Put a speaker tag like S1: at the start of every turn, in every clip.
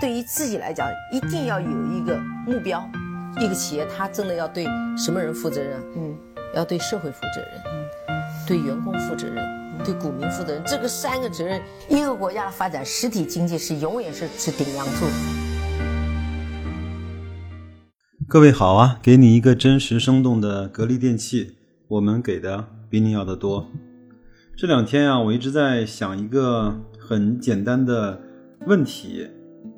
S1: 对于自己来讲，一定要有一个目标。一个企业，它真的要对什么人负责任？嗯，要对社会负责任，嗯，对员工负责任，对股民负责任。这个三个责任，一个国家的发展，实体经济是永远是是顶梁柱。
S2: 各位好啊，给你一个真实生动的格力电器，我们给的比你要的多。这两天啊，我一直在想一个很简单的问题。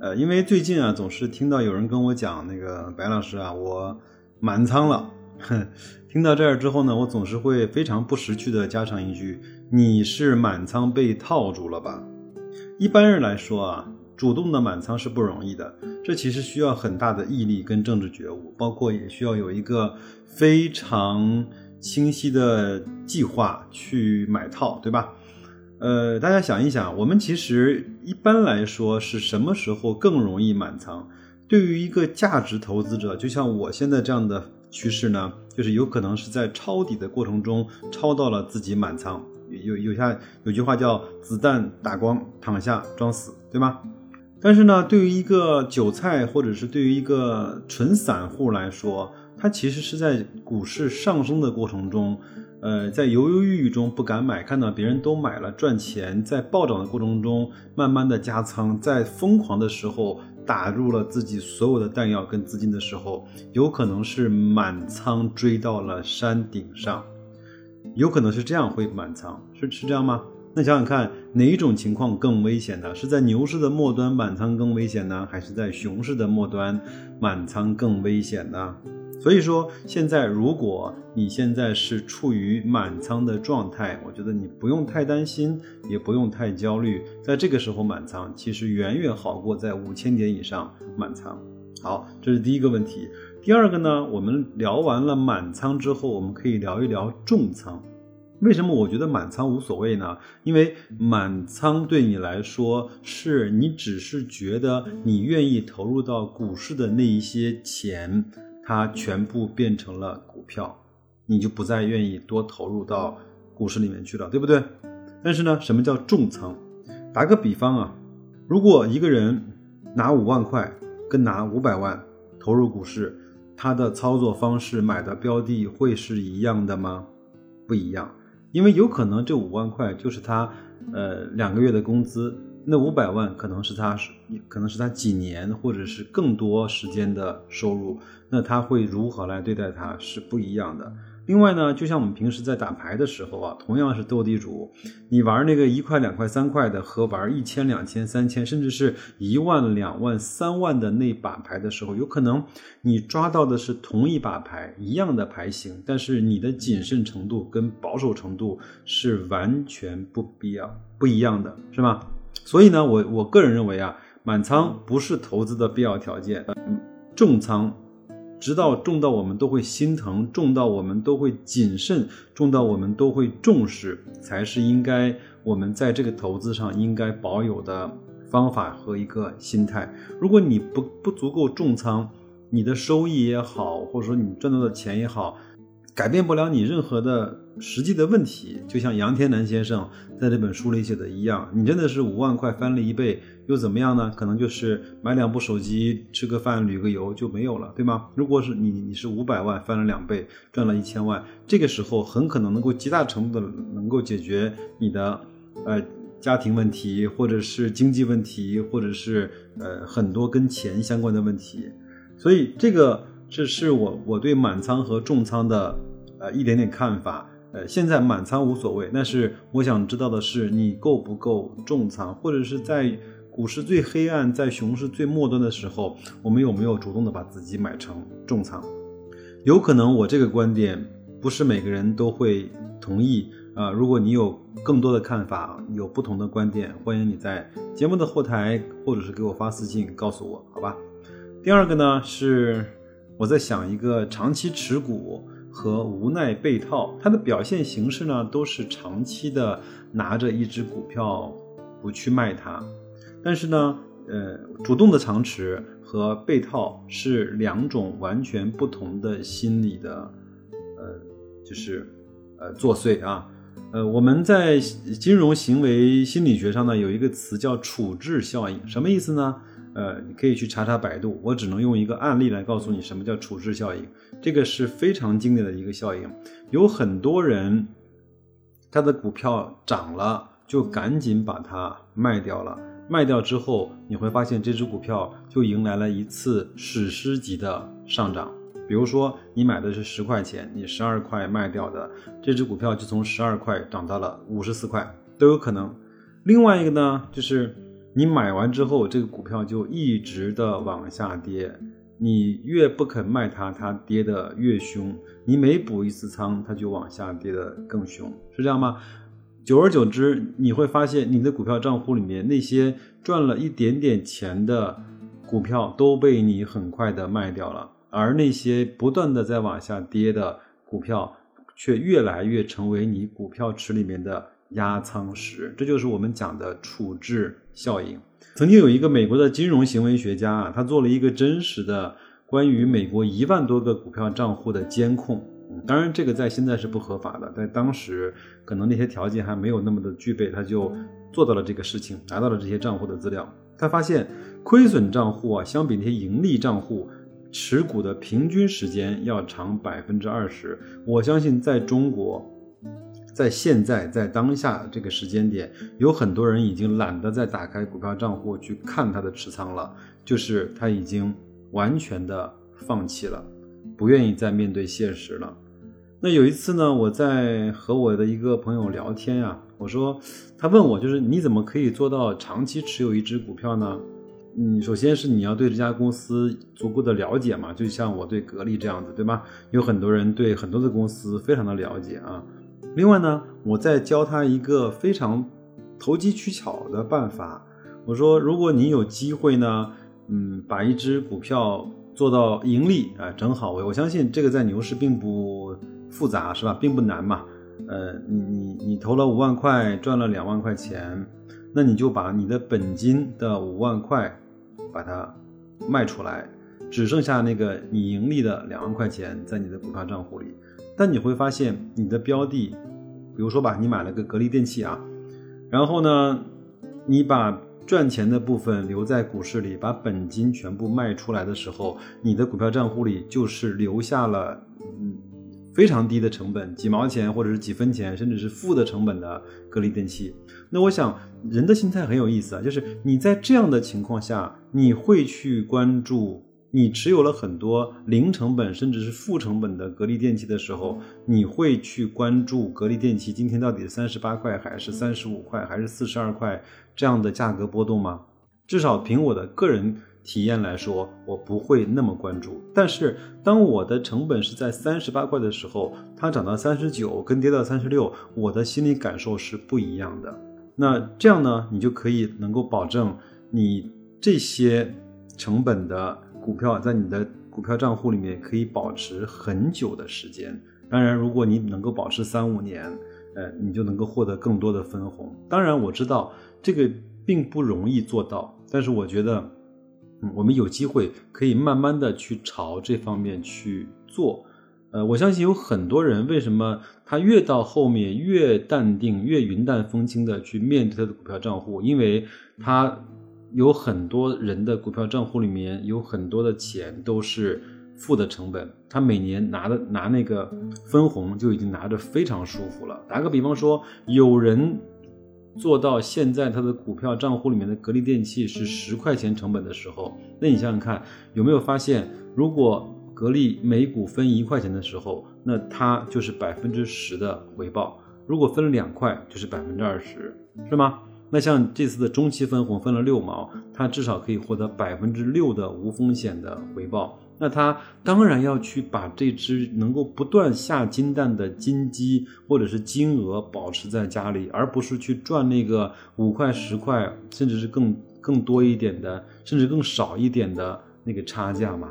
S2: 呃，因为最近啊，总是听到有人跟我讲那个白老师啊，我满仓了。哼，听到这儿之后呢，我总是会非常不识趣的加上一句：“你是满仓被套住了吧？”一般人来说啊，主动的满仓是不容易的，这其实需要很大的毅力跟政治觉悟，包括也需要有一个非常清晰的计划去买套，对吧？呃，大家想一想，我们其实一般来说是什么时候更容易满仓？对于一个价值投资者，就像我现在这样的趋势呢，就是有可能是在抄底的过程中抄到了自己满仓。有有下有句话叫“子弹打光，躺下装死”，对吗？但是呢，对于一个韭菜或者是对于一个纯散户来说，他其实是在股市上升的过程中。呃，在犹犹豫豫中不敢买，看到别人都买了赚钱，在暴涨的过程中慢慢的加仓，在疯狂的时候打入了自己所有的弹药跟资金的时候，有可能是满仓追到了山顶上，有可能是这样会满仓，是是这样吗？那想想看，哪一种情况更危险呢？是在牛市的末端满仓更危险呢，还是在熊市的末端满仓更危险呢？所以说，现在如果你现在是处于满仓的状态，我觉得你不用太担心，也不用太焦虑。在这个时候满仓，其实远远好过在五千点以上满仓。好，这是第一个问题。第二个呢，我们聊完了满仓之后，我们可以聊一聊重仓。为什么我觉得满仓无所谓呢？因为满仓对你来说，是你只是觉得你愿意投入到股市的那一些钱。它全部变成了股票，你就不再愿意多投入到股市里面去了，对不对？但是呢，什么叫重仓？打个比方啊，如果一个人拿五万块跟拿五百万投入股市，他的操作方式、买的标的会是一样的吗？不一样，因为有可能这五万块就是他呃两个月的工资。那五百万可能是他，可能是他几年或者是更多时间的收入，那他会如何来对待它是不一样的。另外呢，就像我们平时在打牌的时候啊，同样是斗地主，你玩那个一块、两块、三块的，和玩一千、两千、三千，甚至是一万、两万、三万的那把牌的时候，有可能你抓到的是同一把牌，一样的牌型，但是你的谨慎程度跟保守程度是完全不必要不一样的，是吗？所以呢，我我个人认为啊，满仓不是投资的必要条件，重仓，直到重到我们都会心疼，重到我们都会谨慎，重到我们都会重视，才是应该我们在这个投资上应该保有的方法和一个心态。如果你不不足够重仓，你的收益也好，或者说你赚到的钱也好。改变不了你任何的实际的问题，就像杨天南先生在这本书里写的一样，你真的是五万块翻了一倍又怎么样呢？可能就是买两部手机、吃个饭、旅个游就没有了，对吗？如果是你，你是五百万翻了两倍，赚了一千万，这个时候很可能能够极大程度的能够解决你的呃家庭问题，或者是经济问题，或者是呃很多跟钱相关的问题，所以这个。这是我我对满仓和重仓的呃一点点看法，呃，现在满仓无所谓，但是我想知道的是你够不够重仓，或者是在股市最黑暗、在熊市最末端的时候，我们有没有主动的把自己买成重仓？有可能我这个观点不是每个人都会同意啊。如果你有更多的看法，有不同的观点，欢迎你在节目的后台或者是给我发私信告诉我，好吧？第二个呢是。我在想一个长期持股和无奈被套，它的表现形式呢，都是长期的拿着一只股票不去卖它，但是呢，呃，主动的长持和被套是两种完全不同的心理的，呃，就是呃作祟啊，呃，我们在金融行为心理学上呢有一个词叫处置效应，什么意思呢？呃，你可以去查查百度，我只能用一个案例来告诉你什么叫处置效应。这个是非常经典的一个效应，有很多人他的股票涨了，就赶紧把它卖掉了。卖掉之后，你会发现这只股票就迎来了一次史诗级的上涨。比如说，你买的是十块钱，你十二块卖掉的这只股票就从十二块涨到了五十四块，都有可能。另外一个呢，就是你买完之后，这个股票就一直的往下跌，你越不肯卖它，它跌得越凶。你每补一次仓，它就往下跌得更凶，是这样吗？久而久之，你会发现你的股票账户里面那些赚了一点点钱的股票都被你很快的卖掉了，而那些不断的在往下跌的股票却越来越成为你股票池里面的压仓石。这就是我们讲的处置效应。曾经有一个美国的金融行为学家啊，他做了一个真实的关于美国一万多个股票账户的监控。当然，这个在现在是不合法的，在当时可能那些条件还没有那么的具备，他就做到了这个事情，拿到了这些账户的资料。他发现亏损账户啊，相比那些盈利账户，持股的平均时间要长百分之二十。我相信在中国，在现在在当下这个时间点，有很多人已经懒得再打开股票账户去看他的持仓了，就是他已经完全的放弃了，不愿意再面对现实了。那有一次呢，我在和我的一个朋友聊天呀，我说，他问我就是你怎么可以做到长期持有一只股票呢？嗯，首先是你要对这家公司足够的了解嘛，就像我对格力这样子，对吧？有很多人对很多的公司非常的了解啊。另外呢，我再教他一个非常投机取巧的办法，我说，如果你有机会呢，嗯，把一只股票做到盈利啊，正好我我相信这个在牛市并不。复杂是吧，并不难嘛。呃，你你你投了五万块，赚了两万块钱，那你就把你的本金的五万块把它卖出来，只剩下那个你盈利的两万块钱在你的股票账户里。但你会发现，你的标的，比如说吧，你买了个格力电器啊，然后呢，你把赚钱的部分留在股市里，把本金全部卖出来的时候，你的股票账户里就是留下了嗯。非常低的成本，几毛钱或者是几分钱，甚至是负的成本的格力电器。那我想，人的心态很有意思啊，就是你在这样的情况下，你会去关注你持有了很多零成本甚至是负成本的格力电器的时候，你会去关注格力电器今天到底三十八块还是三十五块还是四十二块这样的价格波动吗？至少凭我的个人。体验来说，我不会那么关注。但是，当我的成本是在三十八块的时候，它涨到三十九，跟跌到三十六，我的心理感受是不一样的。那这样呢，你就可以能够保证你这些成本的股票在你的股票账户里面可以保持很久的时间。当然，如果你能够保持三五年，呃，你就能够获得更多的分红。当然，我知道这个并不容易做到，但是我觉得。嗯我们有机会可以慢慢的去朝这方面去做，呃，我相信有很多人为什么他越到后面越淡定、越云淡风轻的去面对他的股票账户，因为他有很多人的股票账户里面有很多的钱都是负的成本，他每年拿的拿那个分红就已经拿着非常舒服了。打个比方说，有人。做到现在，他的股票账户里面的格力电器是十块钱成本的时候，那你想想看，有没有发现，如果格力每股分一块钱的时候，那它就是百分之十的回报；如果分两块，就是百分之二十，是吗？那像这次的中期分红分了六毛，他至少可以获得百分之六的无风险的回报。那他当然要去把这只能够不断下金蛋的金鸡或者是金鹅保持在家里，而不是去赚那个五块十块，甚至是更更多一点的，甚至更少一点的那个差价嘛。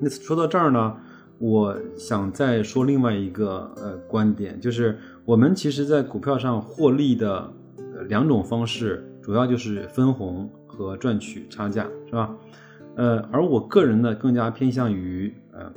S2: 那说到这儿呢，我想再说另外一个呃观点，就是我们其实在股票上获利的两种方式，主要就是分红和赚取差价，是吧？呃，而我个人呢，更加偏向于呃，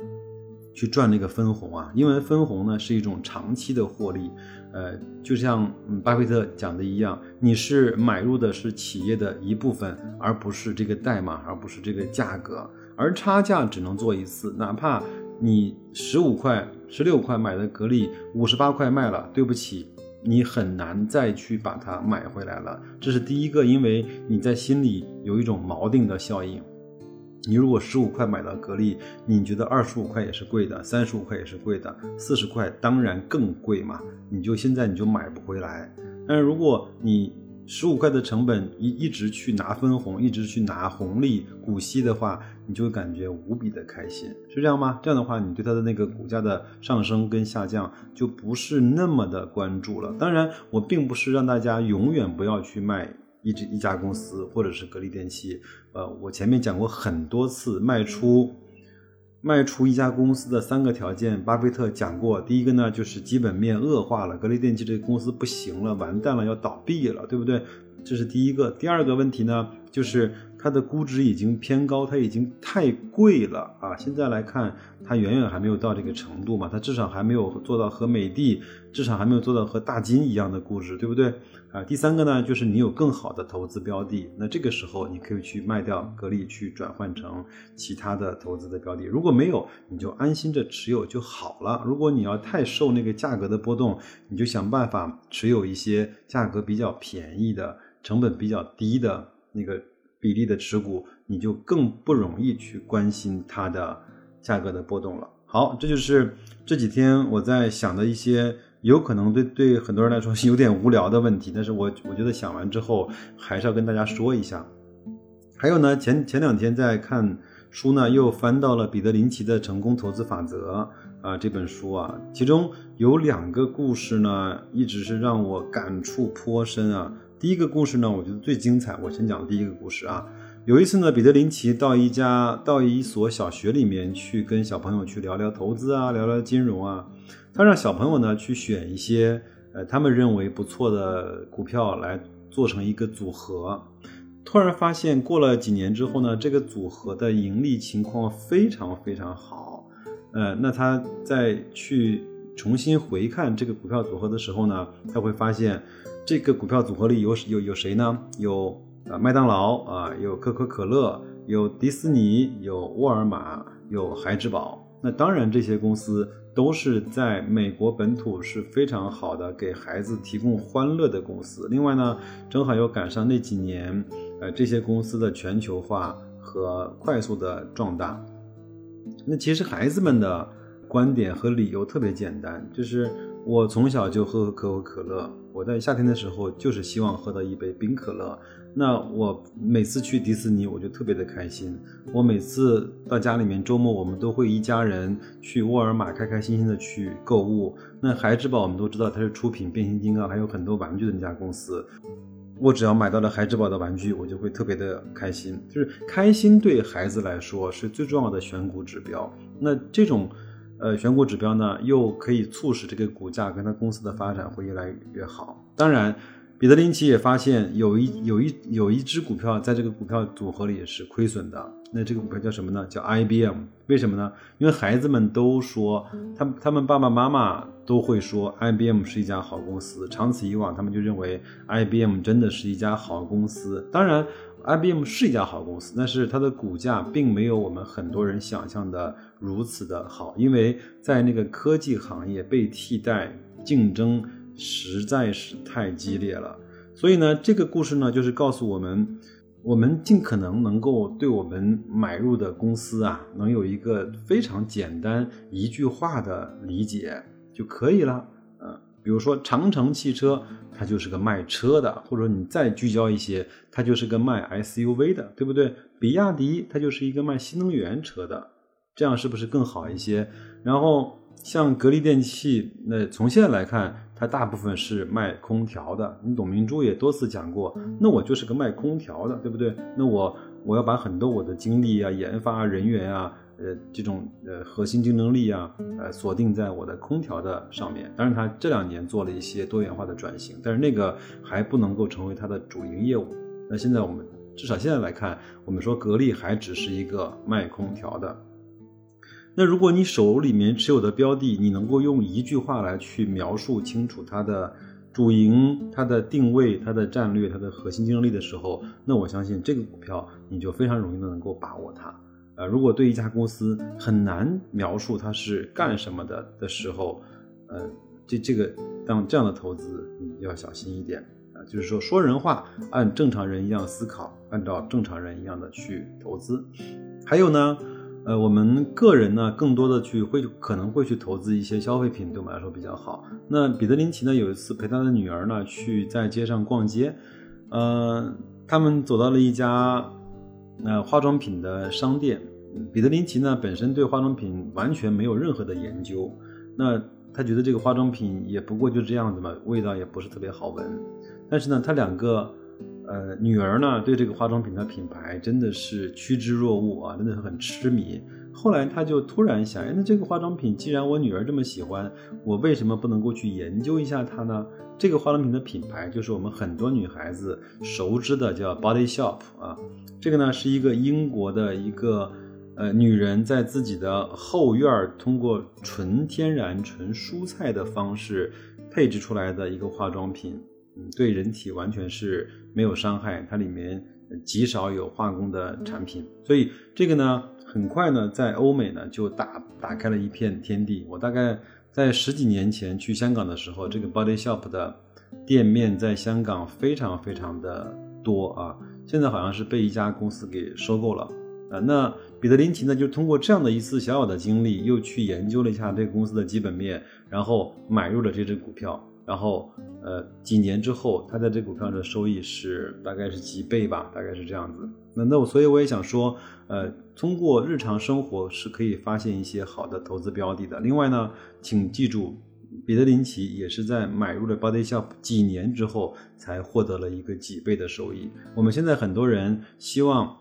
S2: 去赚那个分红啊，因为分红呢是一种长期的获利，呃，就像巴菲特讲的一样，你是买入的是企业的一部分，而不是这个代码，而不是这个价格，而差价只能做一次，哪怕你十五块、十六块买的格力，五十八块卖了，对不起，你很难再去把它买回来了。这是第一个，因为你在心里有一种锚定的效应。你如果十五块买到格力，你觉得二十五块也是贵的，三十五块也是贵的，四十块当然更贵嘛，你就现在你就买不回来。但是如果你十五块的成本一一直去拿分红，一直去拿红利股息的话，你就感觉无比的开心，是这样吗？这样的话，你对它的那个股价的上升跟下降就不是那么的关注了。当然，我并不是让大家永远不要去卖。一只一家公司，或者是格力电器，呃，我前面讲过很多次，卖出卖出一家公司的三个条件，巴菲特讲过。第一个呢，就是基本面恶化了，格力电器这个公司不行了，完蛋了，要倒闭了，对不对？这是第一个。第二个问题呢，就是。它的估值已经偏高，它已经太贵了啊！现在来看，它远远还没有到这个程度嘛，它至少还没有做到和美的，至少还没有做到和大金一样的估值，对不对？啊，第三个呢，就是你有更好的投资标的，那这个时候你可以去卖掉格力，去转换成其他的投资的标的。如果没有，你就安心着持有就好了。如果你要太受那个价格的波动，你就想办法持有一些价格比较便宜的、成本比较低的那个。比例的持股，你就更不容易去关心它的价格的波动了。好，这就是这几天我在想的一些有可能对对很多人来说有点无聊的问题，但是我我觉得想完之后还是要跟大家说一下。还有呢，前前两天在看书呢，又翻到了彼得林奇的《成功投资法则》啊这本书啊，其中有两个故事呢，一直是让我感触颇深啊。第一个故事呢，我觉得最精彩。我先讲第一个故事啊。有一次呢，彼得林奇到一家到一所小学里面去跟小朋友去聊聊投资啊，聊聊金融啊。他让小朋友呢去选一些呃他们认为不错的股票来做成一个组合。突然发现过了几年之后呢，这个组合的盈利情况非常非常好。呃，那他再去重新回看这个股票组合的时候呢，他会发现。这个股票组合里有有有谁呢？有啊麦当劳啊，有可口可乐，有迪士尼，有沃尔玛，有孩之宝。那当然，这些公司都是在美国本土是非常好的，给孩子提供欢乐的公司。另外呢，正好又赶上那几年，呃，这些公司的全球化和快速的壮大。那其实孩子们的观点和理由特别简单，就是我从小就喝可口可乐。我在夏天的时候就是希望喝到一杯冰可乐。那我每次去迪士尼，我就特别的开心。我每次到家里面，周末我们都会一家人去沃尔玛，开开心心的去购物。那孩之宝我们都知道它是出品变形金刚，还有很多玩具的那家公司。我只要买到了孩之宝的玩具，我就会特别的开心。就是开心对孩子来说是最重要的选股指标。那这种。呃，选股指标呢，又可以促使这个股价跟它公司的发展会越来越好。当然，彼得林奇也发现有一有一有一只股票在这个股票组合里是亏损的。那这个股票叫什么呢？叫 IBM。为什么呢？因为孩子们都说，他他们爸爸妈妈都会说 IBM 是一家好公司。长此以往，他们就认为 IBM 真的是一家好公司。当然。IBM 是一家好公司，但是它的股价并没有我们很多人想象的如此的好，因为在那个科技行业被替代竞争实在是太激烈了。所以呢，这个故事呢，就是告诉我们，我们尽可能能够对我们买入的公司啊，能有一个非常简单一句话的理解就可以了。比如说长城汽车，它就是个卖车的，或者你再聚焦一些，它就是个卖 SUV 的，对不对？比亚迪它就是一个卖新能源车的，这样是不是更好一些？然后像格力电器，那从现在来看，它大部分是卖空调的。你董明珠也多次讲过，那我就是个卖空调的，对不对？那我我要把很多我的精力啊、研发人员啊。呃，这种呃核心竞争力啊，呃锁定在我的空调的上面。当然，它这两年做了一些多元化的转型，但是那个还不能够成为它的主营业务。那现在我们至少现在来看，我们说格力还只是一个卖空调的。那如果你手里面持有的标的，你能够用一句话来去描述清楚它的主营、它的定位、它的战略、它的核心竞争力的时候，那我相信这个股票你就非常容易的能够把握它。呃，如果对一家公司很难描述它是干什么的的时候，呃，这这个当这样的投资你要小心一点啊，就是说说人话，按正常人一样思考，按照正常人一样的去投资。还有呢，呃，我们个人呢，更多的去会可能会去投资一些消费品，对我们来说比较好。那彼得林奇呢，有一次陪他的女儿呢去在街上逛街，呃，他们走到了一家。那化妆品的商店，彼得林奇呢本身对化妆品完全没有任何的研究，那他觉得这个化妆品也不过就这样子嘛，味道也不是特别好闻。但是呢，他两个呃女儿呢对这个化妆品的品牌真的是趋之若鹜啊，真的是很痴迷。后来他就突然想，哎，那这个化妆品既然我女儿这么喜欢，我为什么不能够去研究一下它呢？这个化妆品的品牌就是我们很多女孩子熟知的，叫 Body Shop 啊。这个呢是一个英国的一个呃女人在自己的后院通过纯天然、纯蔬菜的方式配置出来的一个化妆品，嗯，对人体完全是没有伤害，它里面极少有化工的产品，所以这个呢很快呢在欧美呢就打打开了一片天地。我大概在十几年前去香港的时候，这个 Body Shop 的店面在香港非常非常的多啊。现在好像是被一家公司给收购了，啊，那彼得林奇呢，就通过这样的一次小小的经历，又去研究了一下这个公司的基本面，然后买入了这只股票，然后，呃，几年之后，他在这股票的收益是大概是几倍吧，大概是这样子。那那我所以我也想说，呃，通过日常生活是可以发现一些好的投资标的的。另外呢，请记住。彼得林奇也是在买入了 Body Shop 几年之后，才获得了一个几倍的收益。我们现在很多人希望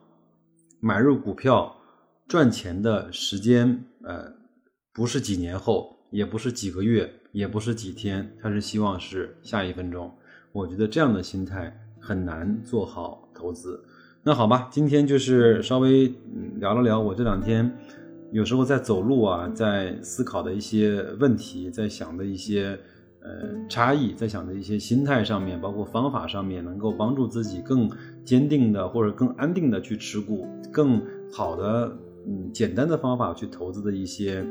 S2: 买入股票赚钱的时间，呃，不是几年后，也不是几个月，也不是几天，他是希望是下一分钟。我觉得这样的心态很难做好投资。那好吧，今天就是稍微聊了聊我这两天。有时候在走路啊，在思考的一些问题，在想的一些呃差异，在想的一些心态上面，包括方法上面，能够帮助自己更坚定的或者更安定的去持股，更好的嗯简单的方法去投资的一些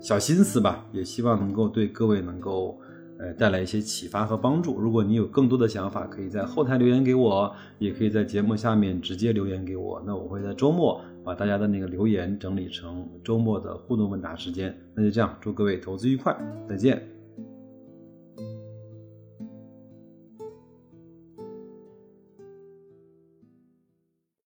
S2: 小心思吧，也希望能够对各位能够。呃，带来一些启发和帮助。如果你有更多的想法，可以在后台留言给我，也可以在节目下面直接留言给我。那我会在周末把大家的那个留言整理成周末的互动问答时间。那就这样，祝各位投资愉快，再见。